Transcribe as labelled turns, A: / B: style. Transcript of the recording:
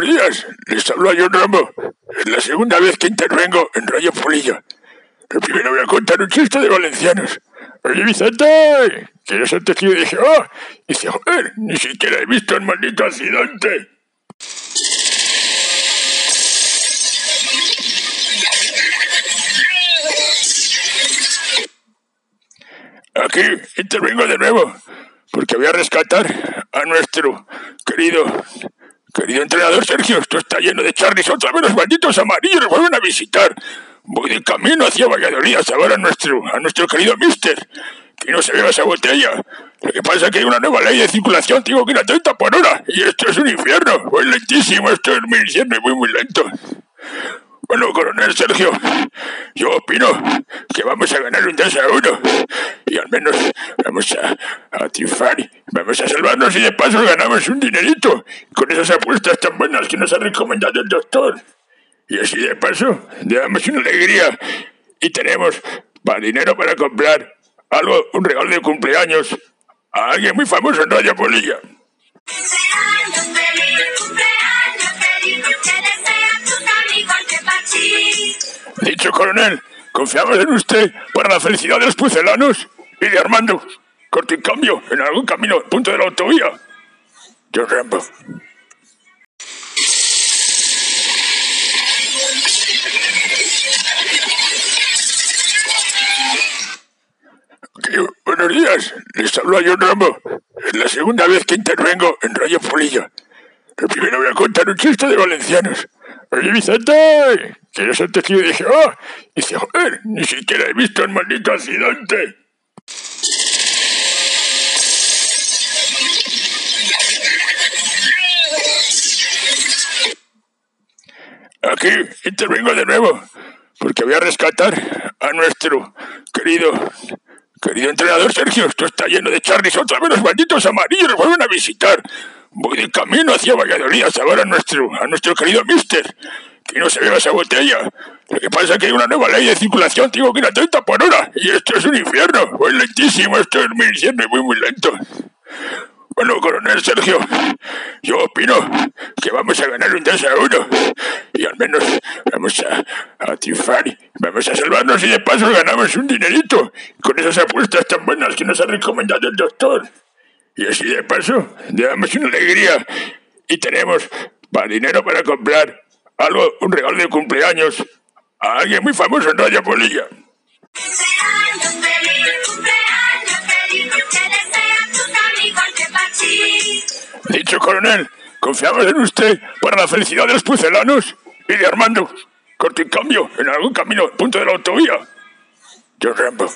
A: buenos días. Les hablo a John Rambo. Es la segunda vez que intervengo en Radio Polilla. Pero primero voy a contar un chiste de valencianos. Oye, Vicente, ¿quieres antes que yo dije, oh? Y dice, joder, ni siquiera he visto el maldito accidente. Aquí intervengo de nuevo, porque voy a rescatar a nuestro querido, querido entrenador Sergio. Esto está lleno de charlies, otra vez los malditos amarillos nos vuelven a visitar. Voy de camino hacia Valladolid a salvar a nuestro, a nuestro querido mister. Que no se beba esa botella. Lo que pasa es que hay una nueva ley de circulación, tengo que ir a 30 por hora. Y esto es un infierno. Voy lentísimo, esto es muy infierno y muy, muy lento. Bueno, coronel Sergio, yo opino que vamos a ganar un 2 a 1 y al menos vamos a, a triunfar, vamos a salvarnos. Y de paso ganamos un dinerito. Con esas apuestas tan buenas que nos ha recomendado el doctor. Y así de paso, le damos una alegría. Y tenemos para dinero para comprar algo, un regalo de cumpleaños a alguien muy famoso en Radio Polilla. Dicho coronel, confiamos en usted para la felicidad de los pucelanos y de Armando. Corte cambio en algún camino, punto de la autovía. John Rambo. Buenos días, les hablo a John Rambo. Es la segunda vez que intervengo en Radio Polilla. Pero primero voy a contar un chiste de valencianos. Oye, Vicente, ¿quieres antes que yo dije, oh? Y dice, joder, ni siquiera he visto el maldito accidente. Aquí intervengo de nuevo, porque voy a rescatar a nuestro querido, querido entrenador Sergio. Esto está lleno de charlies, otra vez los malditos amarillos nos vuelven a visitar. Voy de camino hacia Valladolid a salvar a nuestro, a nuestro querido mister. Que no se beba esa botella. Lo que pasa es que hay una nueva ley de circulación, tengo que ir a 30 por hora. Y esto es un infierno. Voy lentísimo, esto es muy infierno y muy, muy lento. Bueno, coronel Sergio, yo opino que vamos a ganar un 2 a 1 y al menos vamos a, a triunfar, vamos a salvarnos y de paso ganamos un dinerito con esas apuestas tan buenas que nos ha recomendado el doctor. Y así de paso, le damos una alegría y tenemos para dinero para comprar algo, un regalo de cumpleaños a alguien muy famoso en Radio Polilla.
B: Cumpleaños feliz, cumpleaños feliz, te desean tus amigos de Pachi.
A: Dicho coronel, confiamos en usted para la felicidad de los pucelanos y Armando. Corte y cambio en algún camino, punto de la autovía. John Rambo.